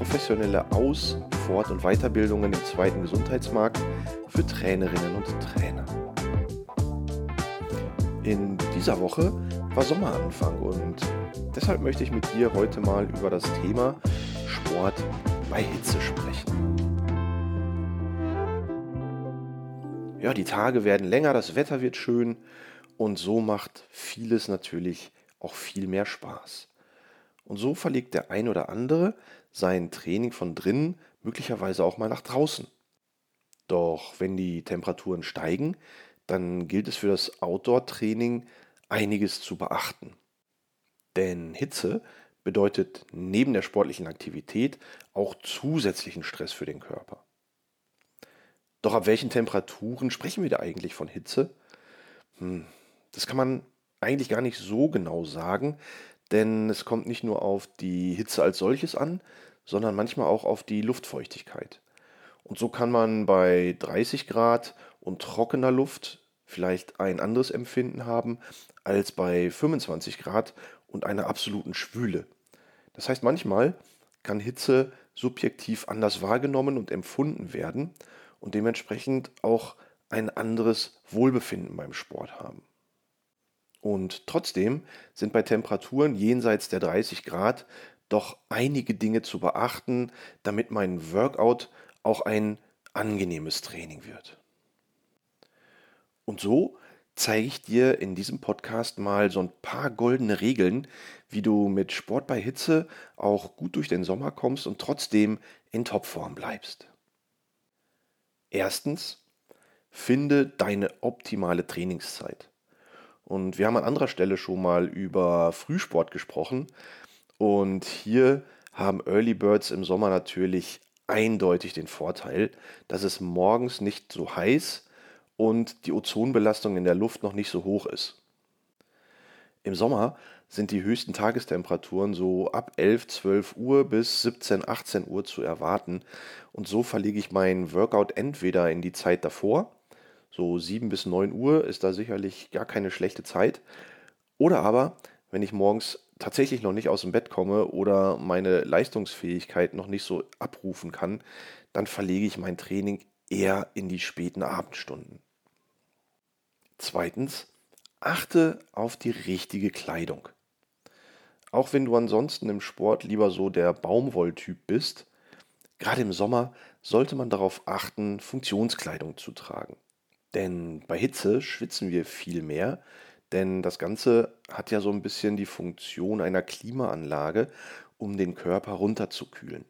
Professionelle Aus-, Fort- und Weiterbildungen im zweiten Gesundheitsmarkt für Trainerinnen und Trainer. In dieser Woche war Sommeranfang und deshalb möchte ich mit dir heute mal über das Thema Sport bei Hitze sprechen. Ja, die Tage werden länger, das Wetter wird schön und so macht vieles natürlich auch viel mehr Spaß. Und so verlegt der ein oder andere sein Training von drinnen möglicherweise auch mal nach draußen. Doch wenn die Temperaturen steigen, dann gilt es für das Outdoor-Training einiges zu beachten. Denn Hitze bedeutet neben der sportlichen Aktivität auch zusätzlichen Stress für den Körper. Doch ab welchen Temperaturen sprechen wir da eigentlich von Hitze? Hm, das kann man eigentlich gar nicht so genau sagen, denn es kommt nicht nur auf die Hitze als solches an, sondern manchmal auch auf die Luftfeuchtigkeit. Und so kann man bei 30 Grad und trockener Luft vielleicht ein anderes Empfinden haben als bei 25 Grad und einer absoluten Schwüle. Das heißt, manchmal kann Hitze subjektiv anders wahrgenommen und empfunden werden und dementsprechend auch ein anderes Wohlbefinden beim Sport haben. Und trotzdem sind bei Temperaturen jenseits der 30 Grad doch einige Dinge zu beachten, damit mein Workout auch ein angenehmes Training wird. Und so zeige ich dir in diesem Podcast mal so ein paar goldene Regeln, wie du mit Sport bei Hitze auch gut durch den Sommer kommst und trotzdem in Topform bleibst. Erstens, finde deine optimale Trainingszeit. Und wir haben an anderer Stelle schon mal über Frühsport gesprochen. Und hier haben Early Birds im Sommer natürlich eindeutig den Vorteil, dass es morgens nicht so heiß und die Ozonbelastung in der Luft noch nicht so hoch ist. Im Sommer sind die höchsten Tagestemperaturen so ab 11, 12 Uhr bis 17, 18 Uhr zu erwarten und so verlege ich meinen Workout entweder in die Zeit davor, so 7 bis 9 Uhr ist da sicherlich gar keine schlechte Zeit, oder aber, wenn ich morgens tatsächlich noch nicht aus dem Bett komme oder meine Leistungsfähigkeit noch nicht so abrufen kann, dann verlege ich mein Training eher in die späten Abendstunden. Zweitens, achte auf die richtige Kleidung. Auch wenn du ansonsten im Sport lieber so der Baumwolltyp bist, gerade im Sommer sollte man darauf achten, Funktionskleidung zu tragen. Denn bei Hitze schwitzen wir viel mehr, denn das Ganze hat ja so ein bisschen die Funktion einer Klimaanlage, um den Körper runterzukühlen.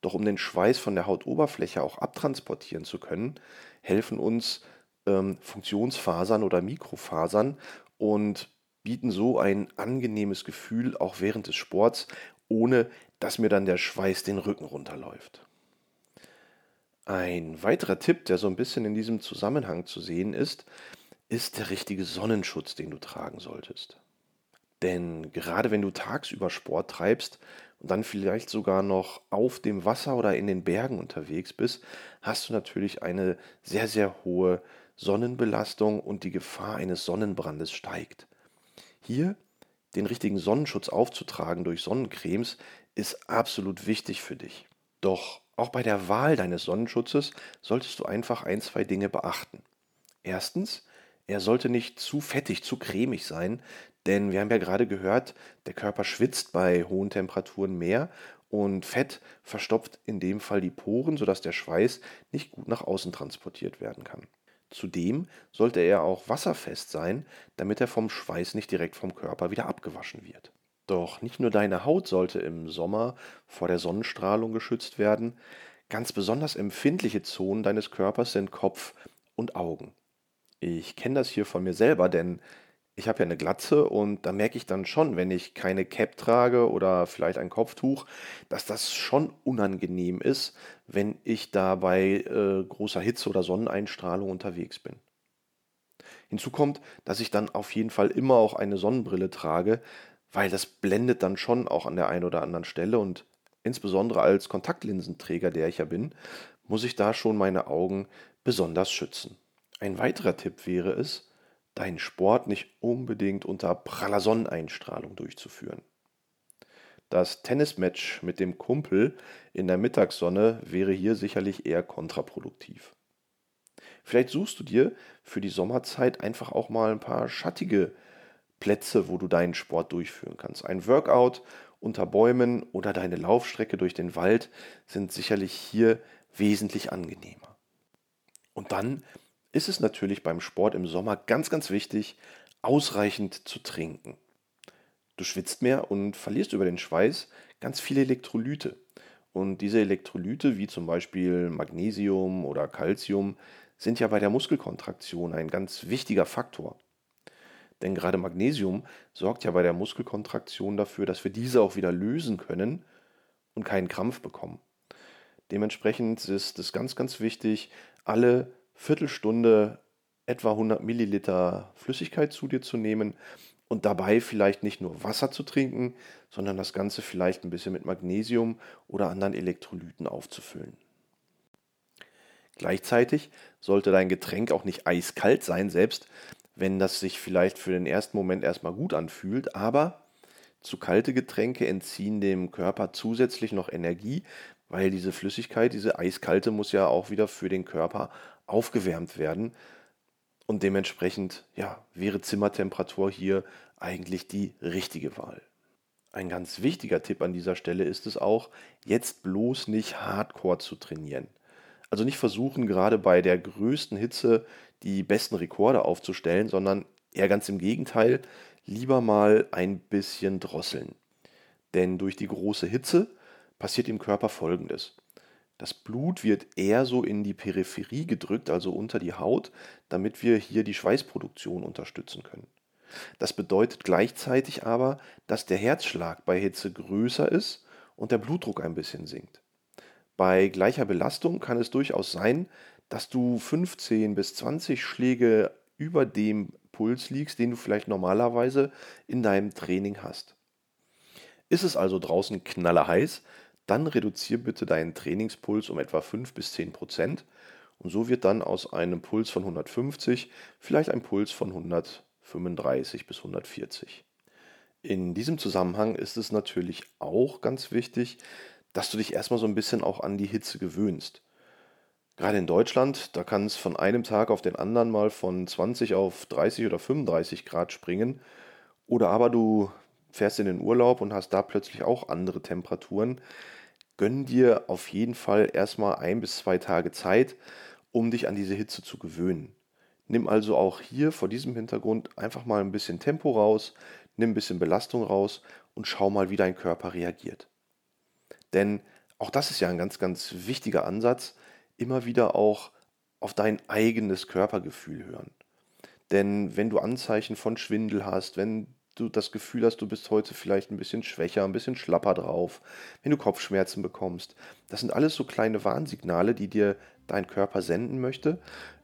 Doch um den Schweiß von der Hautoberfläche auch abtransportieren zu können, helfen uns ähm, Funktionsfasern oder Mikrofasern und bieten so ein angenehmes Gefühl auch während des Sports, ohne dass mir dann der Schweiß den Rücken runterläuft. Ein weiterer Tipp, der so ein bisschen in diesem Zusammenhang zu sehen ist, ist der richtige Sonnenschutz, den du tragen solltest. Denn gerade wenn du tagsüber Sport treibst und dann vielleicht sogar noch auf dem Wasser oder in den Bergen unterwegs bist, hast du natürlich eine sehr, sehr hohe Sonnenbelastung und die Gefahr eines Sonnenbrandes steigt. Hier den richtigen Sonnenschutz aufzutragen durch Sonnencremes ist absolut wichtig für dich. Doch auch bei der Wahl deines Sonnenschutzes solltest du einfach ein, zwei Dinge beachten. Erstens, er sollte nicht zu fettig, zu cremig sein, denn wir haben ja gerade gehört, der Körper schwitzt bei hohen Temperaturen mehr und Fett verstopft in dem Fall die Poren, sodass der Schweiß nicht gut nach außen transportiert werden kann. Zudem sollte er auch wasserfest sein, damit er vom Schweiß nicht direkt vom Körper wieder abgewaschen wird. Doch nicht nur deine Haut sollte im Sommer vor der Sonnenstrahlung geschützt werden, ganz besonders empfindliche Zonen deines Körpers sind Kopf und Augen. Ich kenne das hier von mir selber, denn ich habe ja eine Glatze und da merke ich dann schon, wenn ich keine Cap trage oder vielleicht ein Kopftuch, dass das schon unangenehm ist, wenn ich da bei äh, großer Hitze oder Sonneneinstrahlung unterwegs bin. Hinzu kommt, dass ich dann auf jeden Fall immer auch eine Sonnenbrille trage, weil das blendet dann schon auch an der einen oder anderen Stelle und insbesondere als Kontaktlinsenträger, der ich ja bin, muss ich da schon meine Augen besonders schützen. Ein weiterer Tipp wäre es, deinen Sport nicht unbedingt unter praller Sonneneinstrahlung durchzuführen. Das Tennismatch mit dem Kumpel in der Mittagssonne wäre hier sicherlich eher kontraproduktiv. Vielleicht suchst du dir für die Sommerzeit einfach auch mal ein paar schattige Plätze, wo du deinen Sport durchführen kannst. Ein Workout unter Bäumen oder deine Laufstrecke durch den Wald sind sicherlich hier wesentlich angenehmer. Und dann ist es natürlich beim Sport im Sommer ganz, ganz wichtig, ausreichend zu trinken. Du schwitzt mehr und verlierst über den Schweiß ganz viele Elektrolyte. Und diese Elektrolyte, wie zum Beispiel Magnesium oder Calcium, sind ja bei der Muskelkontraktion ein ganz wichtiger Faktor. Denn gerade Magnesium sorgt ja bei der Muskelkontraktion dafür, dass wir diese auch wieder lösen können und keinen Krampf bekommen. Dementsprechend ist es ganz, ganz wichtig, alle Viertelstunde etwa 100 Milliliter Flüssigkeit zu dir zu nehmen und dabei vielleicht nicht nur Wasser zu trinken, sondern das Ganze vielleicht ein bisschen mit Magnesium oder anderen Elektrolyten aufzufüllen. Gleichzeitig sollte dein Getränk auch nicht eiskalt sein, selbst wenn das sich vielleicht für den ersten Moment erstmal gut anfühlt, aber zu kalte Getränke entziehen dem Körper zusätzlich noch Energie, weil diese Flüssigkeit, diese eiskalte, muss ja auch wieder für den Körper aufgewärmt werden. Und dementsprechend ja, wäre Zimmertemperatur hier eigentlich die richtige Wahl. Ein ganz wichtiger Tipp an dieser Stelle ist es auch, jetzt bloß nicht hardcore zu trainieren. Also nicht versuchen, gerade bei der größten Hitze die besten Rekorde aufzustellen, sondern eher ganz im Gegenteil, lieber mal ein bisschen drosseln. Denn durch die große Hitze passiert im Körper Folgendes. Das Blut wird eher so in die Peripherie gedrückt, also unter die Haut, damit wir hier die Schweißproduktion unterstützen können. Das bedeutet gleichzeitig aber, dass der Herzschlag bei Hitze größer ist und der Blutdruck ein bisschen sinkt. Bei gleicher Belastung kann es durchaus sein, dass du 15 bis 20 Schläge über dem Puls liegst, den du vielleicht normalerweise in deinem Training hast. Ist es also draußen knallerheiß, dann reduziere bitte deinen Trainingspuls um etwa 5 bis 10 Prozent und so wird dann aus einem Puls von 150 vielleicht ein Puls von 135 bis 140. In diesem Zusammenhang ist es natürlich auch ganz wichtig, dass du dich erstmal so ein bisschen auch an die Hitze gewöhnst. Gerade in Deutschland, da kann es von einem Tag auf den anderen mal von 20 auf 30 oder 35 Grad springen. Oder aber du fährst in den Urlaub und hast da plötzlich auch andere Temperaturen, gönn dir auf jeden Fall erstmal ein bis zwei Tage Zeit, um dich an diese Hitze zu gewöhnen. Nimm also auch hier vor diesem Hintergrund einfach mal ein bisschen Tempo raus, nimm ein bisschen Belastung raus und schau mal, wie dein Körper reagiert. Denn auch das ist ja ein ganz, ganz wichtiger Ansatz, immer wieder auch auf dein eigenes Körpergefühl hören. Denn wenn du Anzeichen von Schwindel hast, wenn du das Gefühl hast, du bist heute vielleicht ein bisschen schwächer, ein bisschen schlapper drauf, wenn du Kopfschmerzen bekommst. Das sind alles so kleine Warnsignale, die dir dein Körper senden möchte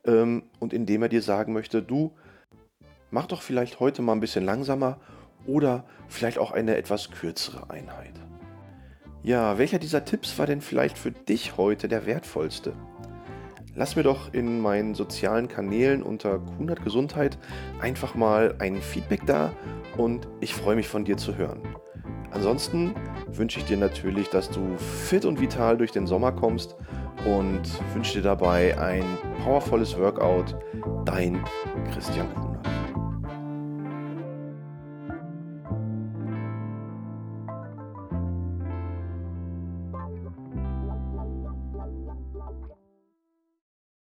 ähm, und indem er dir sagen möchte, du mach doch vielleicht heute mal ein bisschen langsamer oder vielleicht auch eine etwas kürzere Einheit. Ja, welcher dieser Tipps war denn vielleicht für dich heute der wertvollste? lass mir doch in meinen sozialen Kanälen unter Kunert Gesundheit einfach mal ein Feedback da und ich freue mich von dir zu hören. Ansonsten wünsche ich dir natürlich, dass du fit und vital durch den Sommer kommst und wünsche dir dabei ein powervolles Workout. Dein Christian Kuhner.